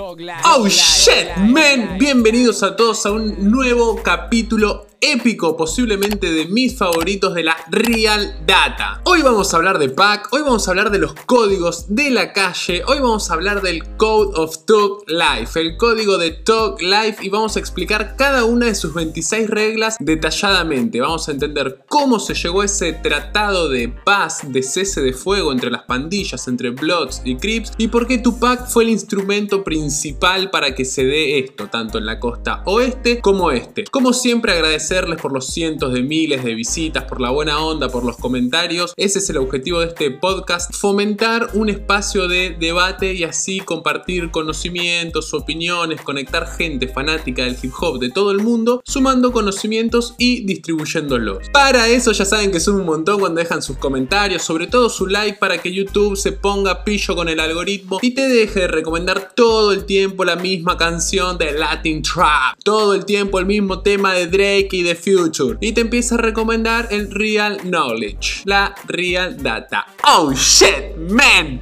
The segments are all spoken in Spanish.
Oh shit, man. Bienvenidos a todos a un nuevo capítulo épico, posiblemente de mis favoritos de la Real Data. Hoy vamos a hablar de PAC, hoy vamos a hablar de los códigos de la calle, hoy vamos a hablar del Code of Talk Life, el código de Talk Life y vamos a explicar cada una de sus 26 reglas detalladamente. Vamos a entender cómo se llegó a ese tratado de paz, de cese de fuego entre las pandillas, entre Bloods y Crips y por qué Tupac fue el instrumento principal para que se dé esto, tanto en la costa oeste como este. Como siempre por los cientos de miles de visitas, por la buena onda, por los comentarios. Ese es el objetivo de este podcast, fomentar un espacio de debate y así compartir conocimientos, opiniones, conectar gente fanática del hip hop de todo el mundo, sumando conocimientos y distribuyéndolos. Para eso ya saben que son un montón cuando dejan sus comentarios, sobre todo su like para que YouTube se ponga pillo con el algoritmo y te deje de recomendar todo el tiempo la misma canción de Latin Trap, todo el tiempo el mismo tema de Drake de Future y te empieza a recomendar el Real Knowledge, la Real Data. Oh shit, man.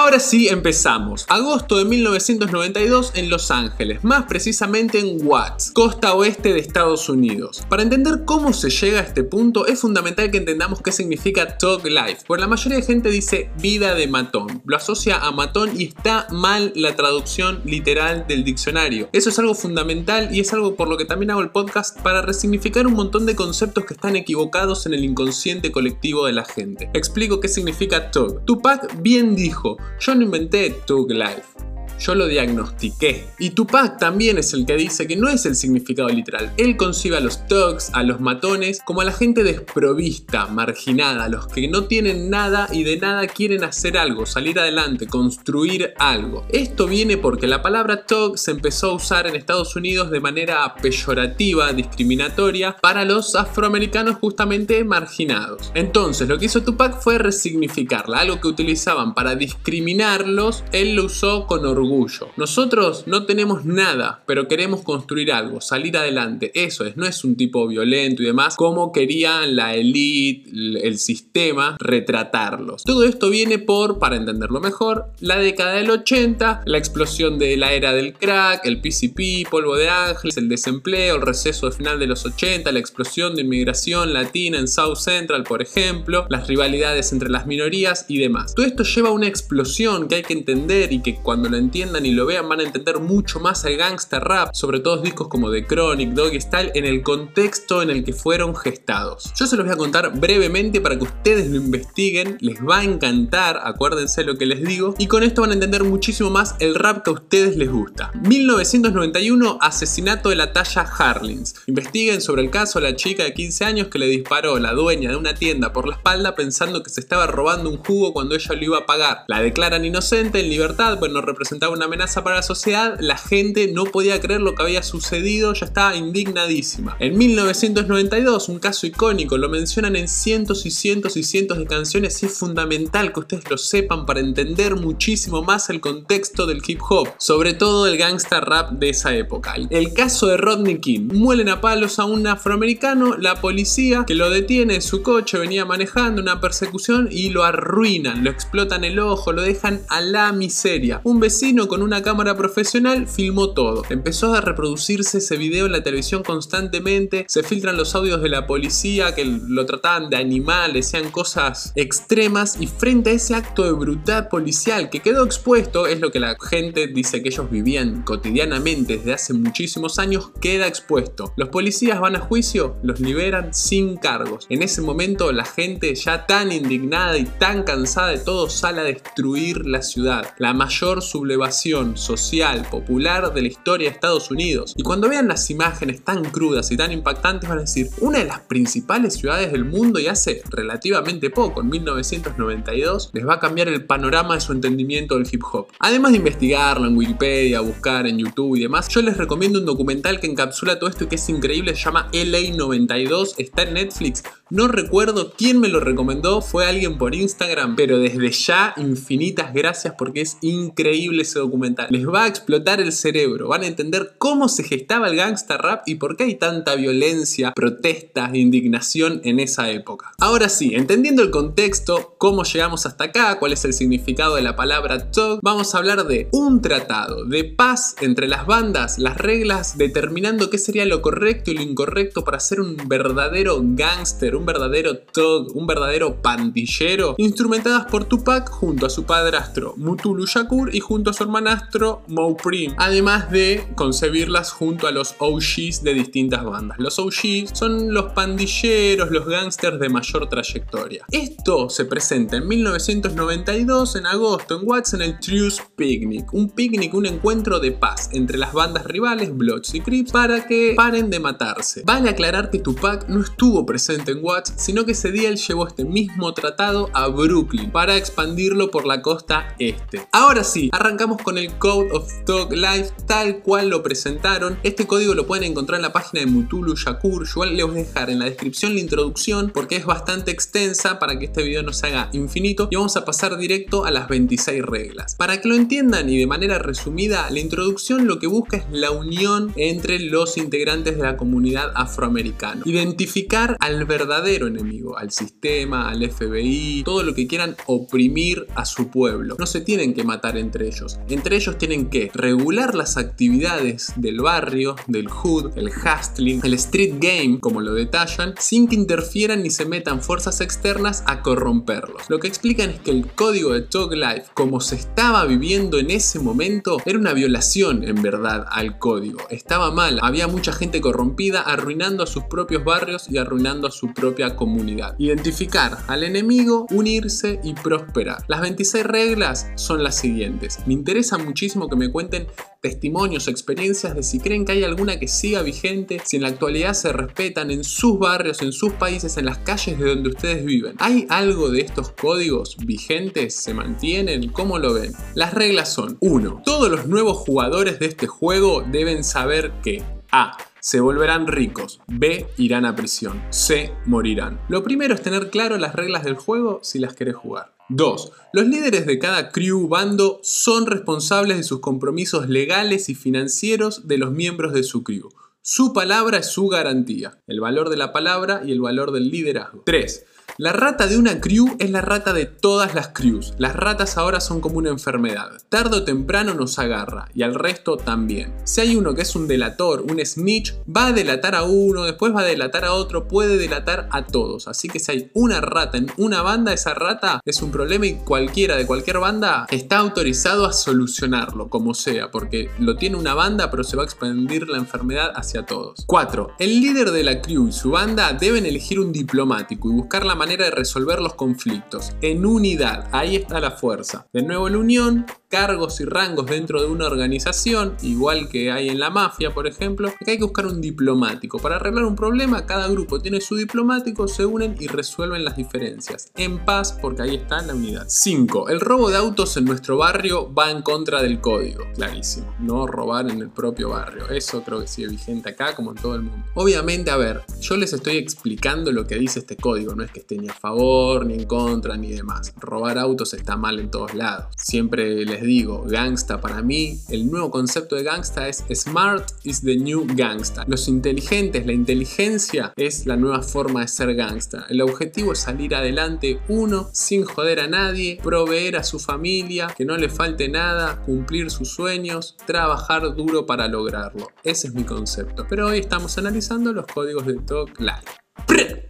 Ahora sí empezamos. Agosto de 1992 en Los Ángeles, más precisamente en Watts, costa oeste de Estados Unidos. Para entender cómo se llega a este punto es fundamental que entendamos qué significa Talk Life, porque la mayoría de gente dice vida de matón, lo asocia a matón y está mal la traducción literal del diccionario. Eso es algo fundamental y es algo por lo que también hago el podcast para resignificar un montón de conceptos que están equivocados en el inconsciente colectivo de la gente. Explico qué significa Talk. Tupac bien dijo, yo no inventé Tug Life. Yo lo diagnostiqué. Y Tupac también es el que dice que no es el significado literal. Él concibe a los thugs, a los matones, como a la gente desprovista, marginada, a los que no tienen nada y de nada quieren hacer algo, salir adelante, construir algo. Esto viene porque la palabra thug se empezó a usar en Estados Unidos de manera peyorativa, discriminatoria, para los afroamericanos justamente marginados. Entonces, lo que hizo Tupac fue resignificarla, algo que utilizaban para discriminarlos, él lo usó con orgullo nosotros no tenemos nada, pero queremos construir algo, salir adelante. Eso es, no es un tipo violento y demás, como querían la elite, el sistema, retratarlos. Todo esto viene por, para entenderlo mejor, la década del 80, la explosión de la era del crack, el PCP, polvo de ángeles, el desempleo, el receso de final de los 80, la explosión de inmigración latina en South Central, por ejemplo, las rivalidades entre las minorías y demás. Todo esto lleva a una explosión que hay que entender y que cuando lo entiendes y lo vean van a entender mucho más al gangster rap, sobre todo discos como The Chronic, Doggy Style, en el contexto en el que fueron gestados. Yo se los voy a contar brevemente para que ustedes lo investiguen, les va a encantar, acuérdense lo que les digo, y con esto van a entender muchísimo más el rap que a ustedes les gusta. 1991, asesinato de la talla Harlins. Investiguen sobre el caso de la chica de 15 años que le disparó la dueña de una tienda por la espalda pensando que se estaba robando un jugo cuando ella lo iba a pagar. La declaran inocente en libertad, pues no una amenaza para la sociedad, la gente no podía creer lo que había sucedido, ya estaba indignadísima. En 1992, un caso icónico, lo mencionan en cientos y cientos y cientos de canciones y es fundamental que ustedes lo sepan para entender muchísimo más el contexto del hip hop, sobre todo el gangsta rap de esa época. El caso de Rodney King, muelen a palos a un afroamericano, la policía que lo detiene en su coche, venía manejando una persecución y lo arruinan, lo explotan el ojo, lo dejan a la miseria. Un vecino con una cámara profesional filmó todo. Empezó a reproducirse ese video en la televisión constantemente, se filtran los audios de la policía que lo trataban de animal, decían cosas extremas y frente a ese acto de brutalidad policial que quedó expuesto, es lo que la gente dice que ellos vivían cotidianamente desde hace muchísimos años, queda expuesto. Los policías van a juicio, los liberan sin cargos. En ese momento la gente ya tan indignada y tan cansada de todo sale a destruir la ciudad. La mayor sublevación social, popular de la historia de Estados Unidos. Y cuando vean las imágenes tan crudas y tan impactantes van a decir, una de las principales ciudades del mundo y hace relativamente poco, en 1992, les va a cambiar el panorama de su entendimiento del hip hop. Además de investigarlo en Wikipedia, buscar en YouTube y demás, yo les recomiendo un documental que encapsula todo esto y que es increíble, se llama LA92, está en Netflix. No recuerdo quién me lo recomendó, fue alguien por Instagram, pero desde ya infinitas gracias porque es increíble increíble documental. Les va a explotar el cerebro, van a entender cómo se gestaba el gangsta rap y por qué hay tanta violencia, protesta, indignación en esa época. Ahora sí, entendiendo el contexto, cómo llegamos hasta acá, cuál es el significado de la palabra thug, vamos a hablar de un tratado de paz entre las bandas, las reglas determinando qué sería lo correcto y lo incorrecto para ser un verdadero gángster, un verdadero thug, un verdadero pandillero, instrumentadas por Tupac junto a su padrastro Mutulu Shakur y junto a su hermanastro Mo Prim, además de concebirlas junto a los OGs de distintas bandas. Los OGs son los pandilleros, los gángsters de mayor trayectoria. Esto se presenta en 1992 en agosto en Watts en el Truce Picnic, un picnic, un encuentro de paz entre las bandas rivales Bloods y Crips para que paren de matarse. Vale aclarar que Tupac no estuvo presente en Watts, sino que ese día llevó este mismo tratado a Brooklyn para expandirlo por la costa este. Ahora sí, arrancamos con el Code of Thug Life tal cual lo presentaron. Este código lo pueden encontrar en la página de Mutulu Shakur. Yo les voy a dejar en la descripción la introducción porque es bastante extensa para que este video no se haga infinito y vamos a pasar directo a las 26 reglas. Para que lo entiendan y de manera resumida, la introducción lo que busca es la unión entre los integrantes de la comunidad afroamericana. Identificar al verdadero enemigo, al sistema, al FBI, todo lo que quieran oprimir a su pueblo. No se tienen que matar entre ellos. Entre ellos tienen que regular las actividades del barrio, del hood, el hustling, el street game, como lo detallan, sin que interfieran ni se metan fuerzas externas a corromperlos. Lo que explican es que el código de Talk Life, como se estaba viviendo en ese momento, era una violación en verdad al código. Estaba mal, había mucha gente corrompida arruinando a sus propios barrios y arruinando a su propia comunidad. Identificar al enemigo, unirse y prosperar. Las 26 reglas son las siguientes. Interesa muchísimo que me cuenten testimonios, experiencias de si creen que hay alguna que siga vigente, si en la actualidad se respetan en sus barrios, en sus países, en las calles de donde ustedes viven. ¿Hay algo de estos códigos vigentes? ¿Se mantienen? ¿Cómo lo ven? Las reglas son 1. Todos los nuevos jugadores de este juego deben saber que A se volverán ricos. B. Irán a prisión. C. Morirán. Lo primero es tener claro las reglas del juego si las querés jugar. 2. Los líderes de cada crew bando son responsables de sus compromisos legales y financieros de los miembros de su crew. Su palabra es su garantía, el valor de la palabra y el valor del liderazgo. 3. La rata de una crew es la rata de todas las crews. Las ratas ahora son como una enfermedad. Tardo o temprano nos agarra y al resto también. Si hay uno que es un delator, un snitch, va a delatar a uno, después va a delatar a otro, puede delatar a todos. Así que si hay una rata en una banda, esa rata es un problema y cualquiera de cualquier banda está autorizado a solucionarlo, como sea, porque lo tiene una banda pero se va a expandir la enfermedad hacia todos. 4. El líder de la crew y su banda deben elegir un diplomático y buscar la manera de resolver los conflictos. En unidad, ahí está la fuerza. De nuevo la unión, cargos y rangos dentro de una organización, igual que hay en la mafia, por ejemplo, que hay que buscar un diplomático. Para arreglar un problema, cada grupo tiene su diplomático, se unen y resuelven las diferencias. En paz, porque ahí está la unidad. 5. El robo de autos en nuestro barrio va en contra del código. Clarísimo. No robar en el propio barrio. Eso creo que sigue vigente acá como en todo el mundo. Obviamente, a ver, yo les estoy explicando lo que dice este código. No es que esté ni a favor, ni en contra, ni demás. Robar autos está mal en todos lados. Siempre les digo, gangsta para mí, el nuevo concepto de gangsta es smart is the new gangsta. Los inteligentes, la inteligencia es la nueva forma de ser gangsta. El objetivo es salir adelante uno sin joder a nadie, proveer a su familia, que no le falte nada, cumplir sus sueños, trabajar duro para lograrlo. Ese es mi concepto. Pero hoy estamos analizando los códigos de Talk Live.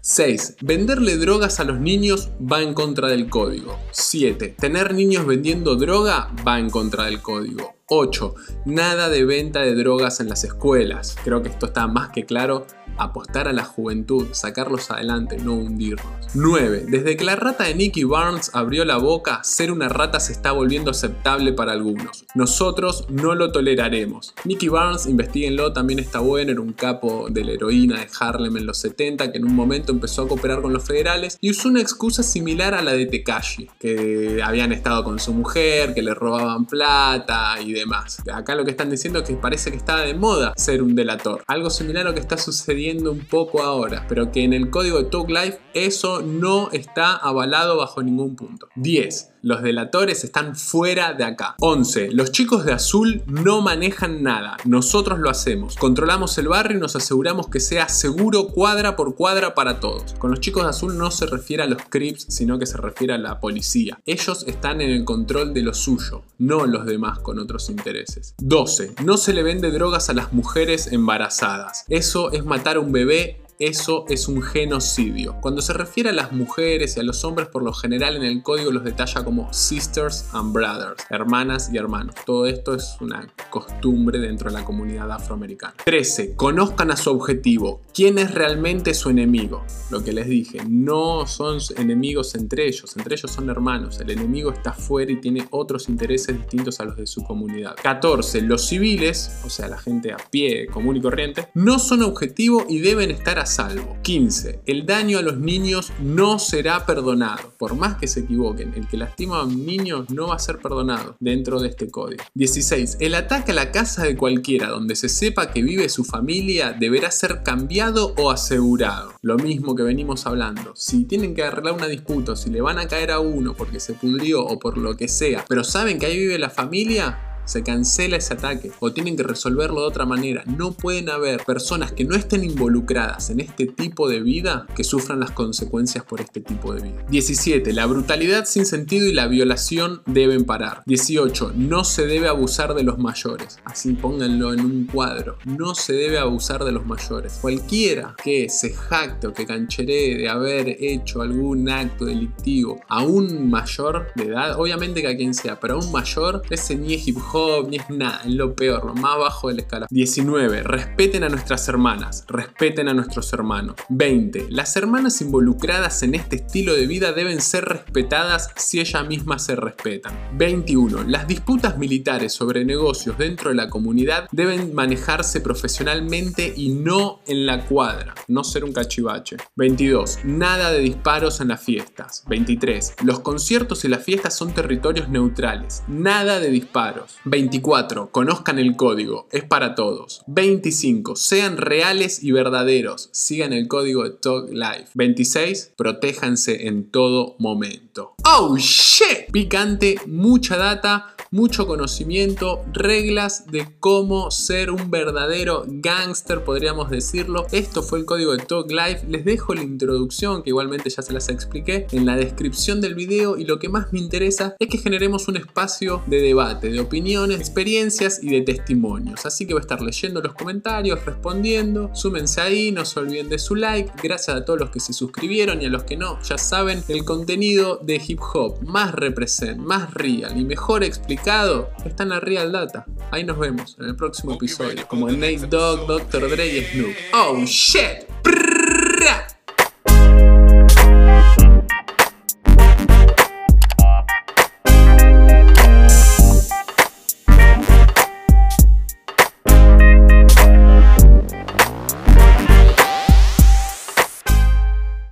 6. Venderle drogas a los niños va en contra del código. 7. Tener niños vendiendo droga va en contra del código. 8. Nada de venta de drogas en las escuelas. Creo que esto está más que claro apostar a la juventud, sacarlos adelante, no hundirlos. 9. Desde que la rata de Nicky Barnes abrió la boca, ser una rata se está volviendo aceptable para algunos. Nosotros no lo toleraremos. Nicky Barnes, investiguenlo, también está bueno, era un capo de la heroína de Harlem en los 70 que en un momento empezó a cooperar con los federales y usó una excusa similar a la de Tekashi, que habían estado con su mujer, que le robaban plata y demás. Acá lo que están diciendo es que parece que está de moda ser un delator. Algo similar a lo que está sucediendo un poco ahora, pero que en el código de Talk Life eso no está avalado bajo ningún punto. 10. Los delatores están fuera de acá. 11. Los chicos de azul no manejan nada. Nosotros lo hacemos. Controlamos el barrio y nos aseguramos que sea seguro cuadra por cuadra para todos. Con los chicos de azul no se refiere a los crips, sino que se refiere a la policía. Ellos están en el control de lo suyo, no los demás con otros intereses. 12. No se le vende drogas a las mujeres embarazadas. Eso es matar a un bebé eso es un genocidio. Cuando se refiere a las mujeres y a los hombres, por lo general en el código los detalla como sisters and brothers, hermanas y hermanos. Todo esto es una costumbre dentro de la comunidad afroamericana. 13. Conozcan a su objetivo. ¿Quién es realmente su enemigo? Lo que les dije, no son enemigos entre ellos, entre ellos son hermanos. El enemigo está fuera y tiene otros intereses distintos a los de su comunidad. 14. Los civiles, o sea, la gente a pie, común y corriente, no son objetivo y deben estar a salvo. 15. El daño a los niños no será perdonado. Por más que se equivoquen, el que lastima a un niño no va a ser perdonado dentro de este código. 16. El ataque la casa de cualquiera donde se sepa que vive su familia deberá ser cambiado o asegurado. Lo mismo que venimos hablando. Si tienen que arreglar una disputa, si le van a caer a uno porque se pudrió o por lo que sea, pero saben que ahí vive la familia, se cancela ese ataque o tienen que resolverlo de otra manera. No pueden haber personas que no estén involucradas en este tipo de vida que sufran las consecuencias por este tipo de vida. 17. La brutalidad sin sentido y la violación deben parar. 18. No se debe abusar de los mayores. Así pónganlo en un cuadro. No se debe abusar de los mayores. Cualquiera que se jacte o que cancheree de haber hecho algún acto delictivo a un mayor de edad, obviamente que a quien sea, pero a un mayor, ese ni es hip hop es nada, es lo peor, lo más bajo de la escala. 19. Respeten a nuestras hermanas, respeten a nuestros hermanos. 20. Las hermanas involucradas en este estilo de vida deben ser respetadas si ellas mismas se respetan. 21. Las disputas militares sobre negocios dentro de la comunidad deben manejarse profesionalmente y no en la cuadra, no ser un cachivache. 22. Nada de disparos en las fiestas. 23. Los conciertos y las fiestas son territorios neutrales. Nada de disparos. 24. Conozcan el código. Es para todos. 25. Sean reales y verdaderos. Sigan el código de Talk Life. 26. Protéjanse en todo momento. ¡Oh, shit! Picante, mucha data mucho conocimiento, reglas de cómo ser un verdadero gangster, podríamos decirlo. Esto fue el código de Talk Life. Les dejo la introducción, que igualmente ya se las expliqué, en la descripción del video. Y lo que más me interesa es que generemos un espacio de debate, de opiniones, experiencias y de testimonios. Así que voy a estar leyendo los comentarios, respondiendo. Súmense ahí, no se olviden de su like. Gracias a todos los que se suscribieron y a los que no, ya saben, el contenido de hip hop más represent, más real y mejor explicado está en la Real Data. Ahí nos vemos en el próximo episodio, como Nate Dogg, Dr. Dre y Snoop. ¡Oh, shit!